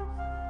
Música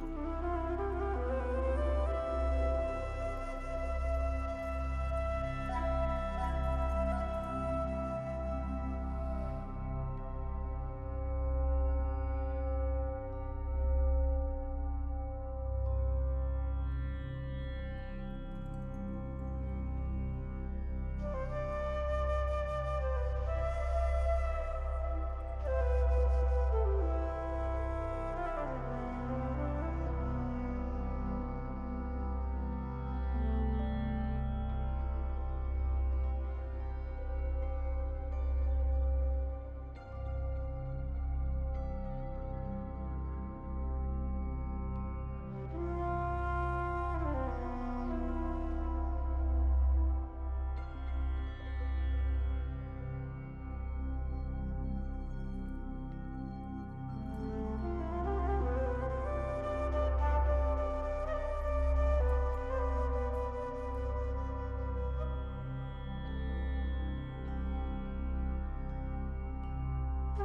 Thank you.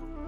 Thank you.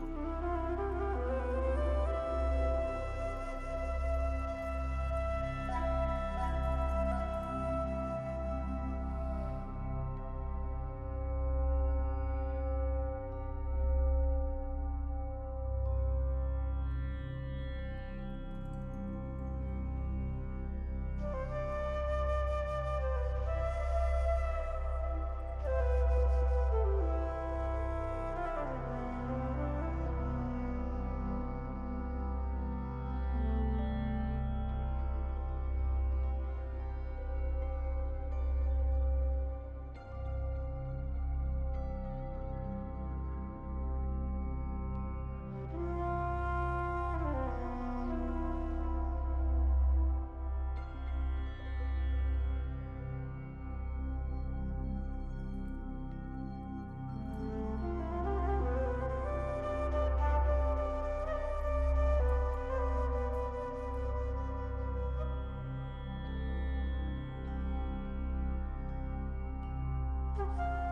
thank you Música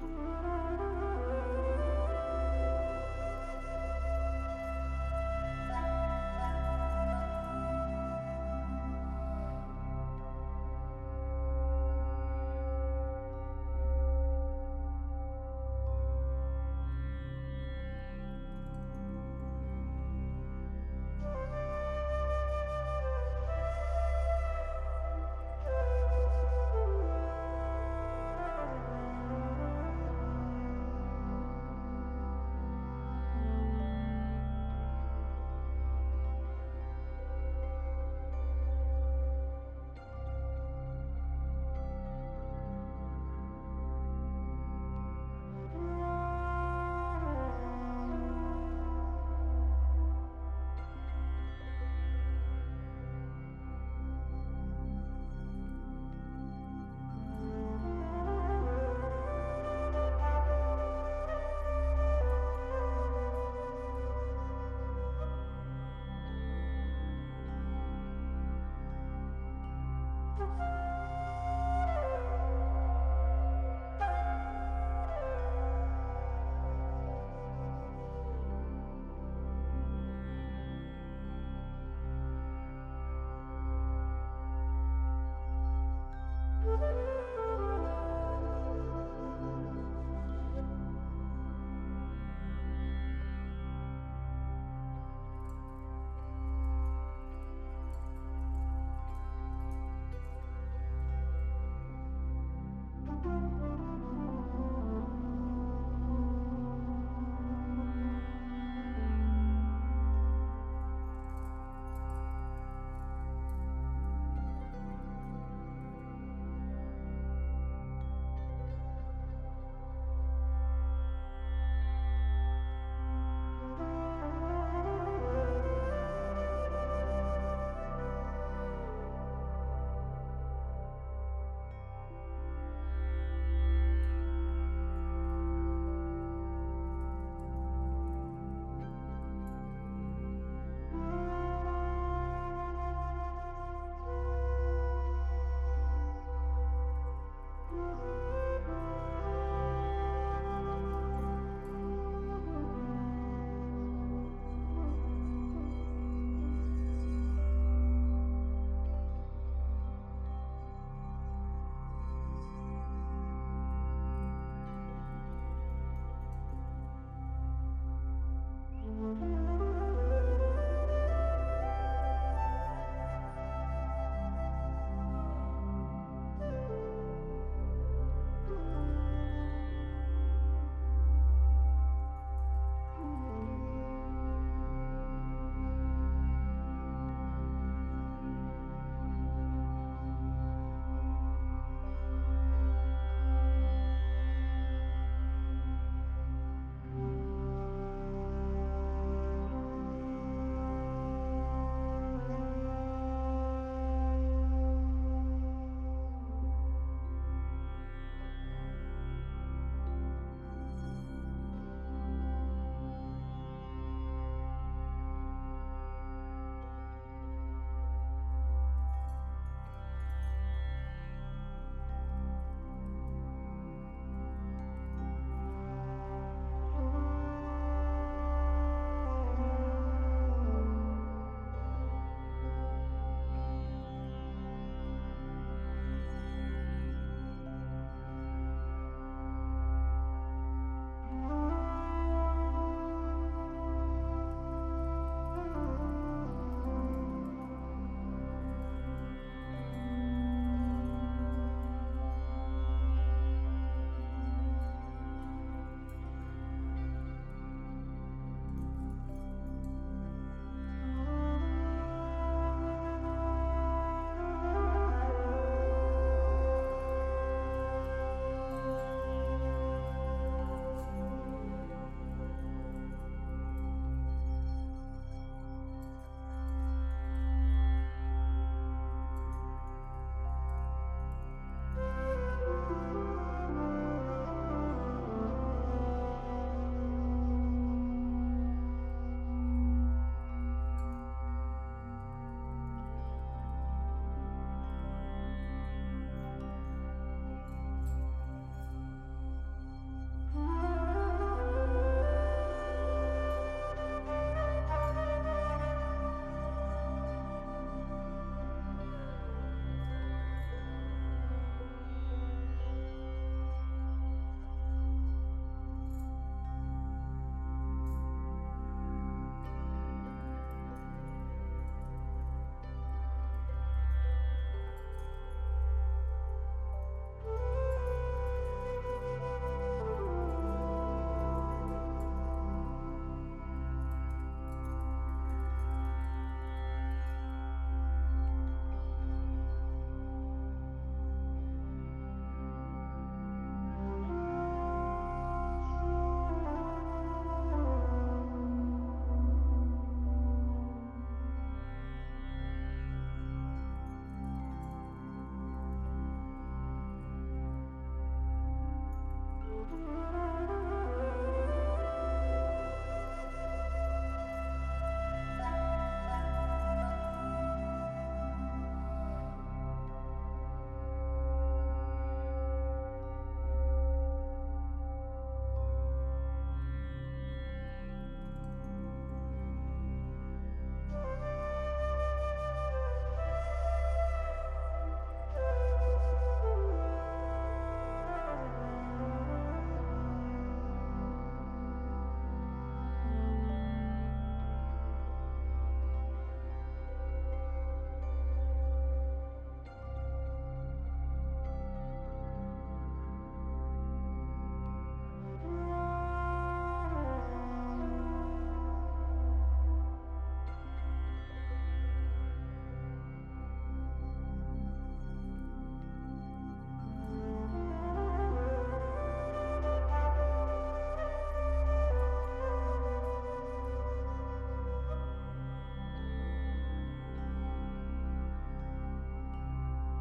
Thank you.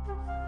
Música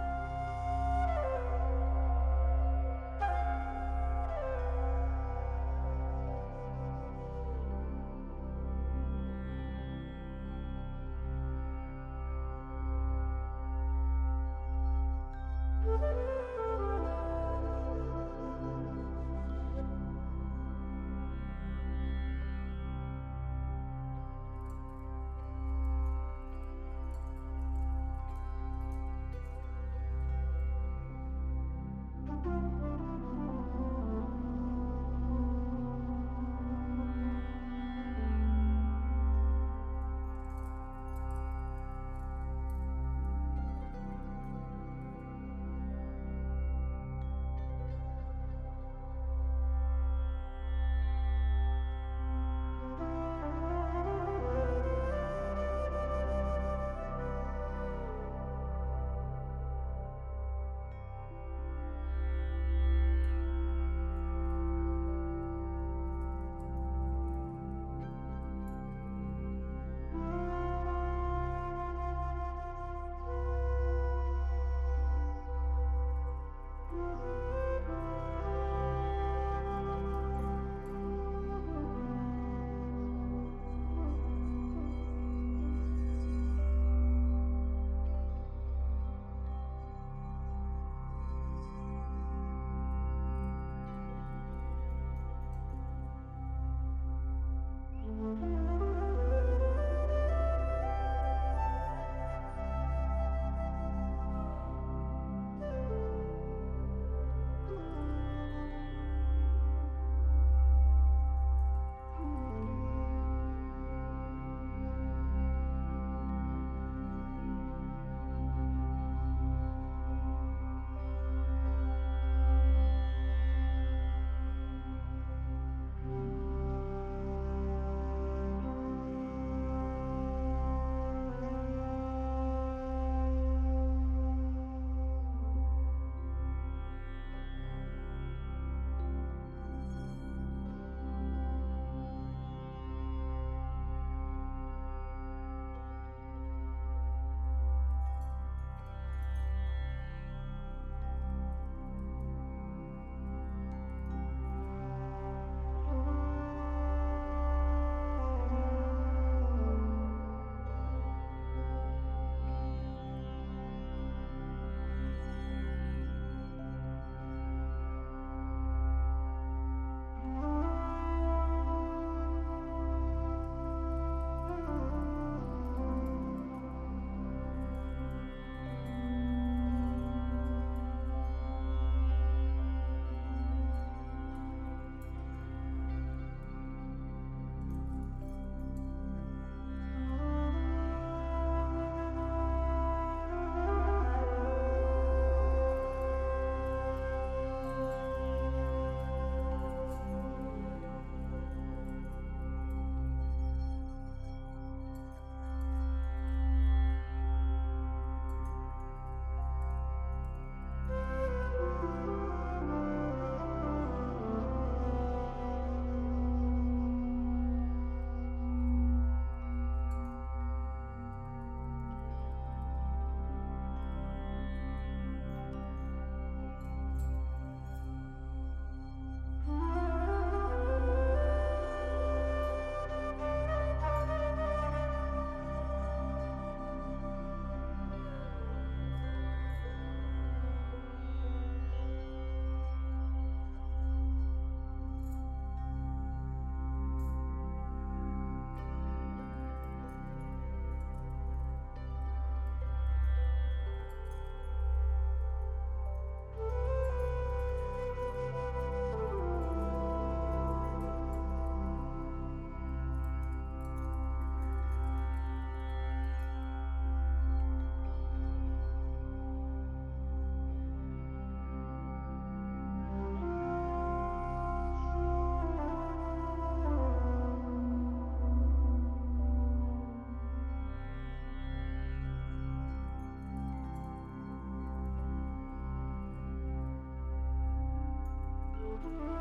Thank you.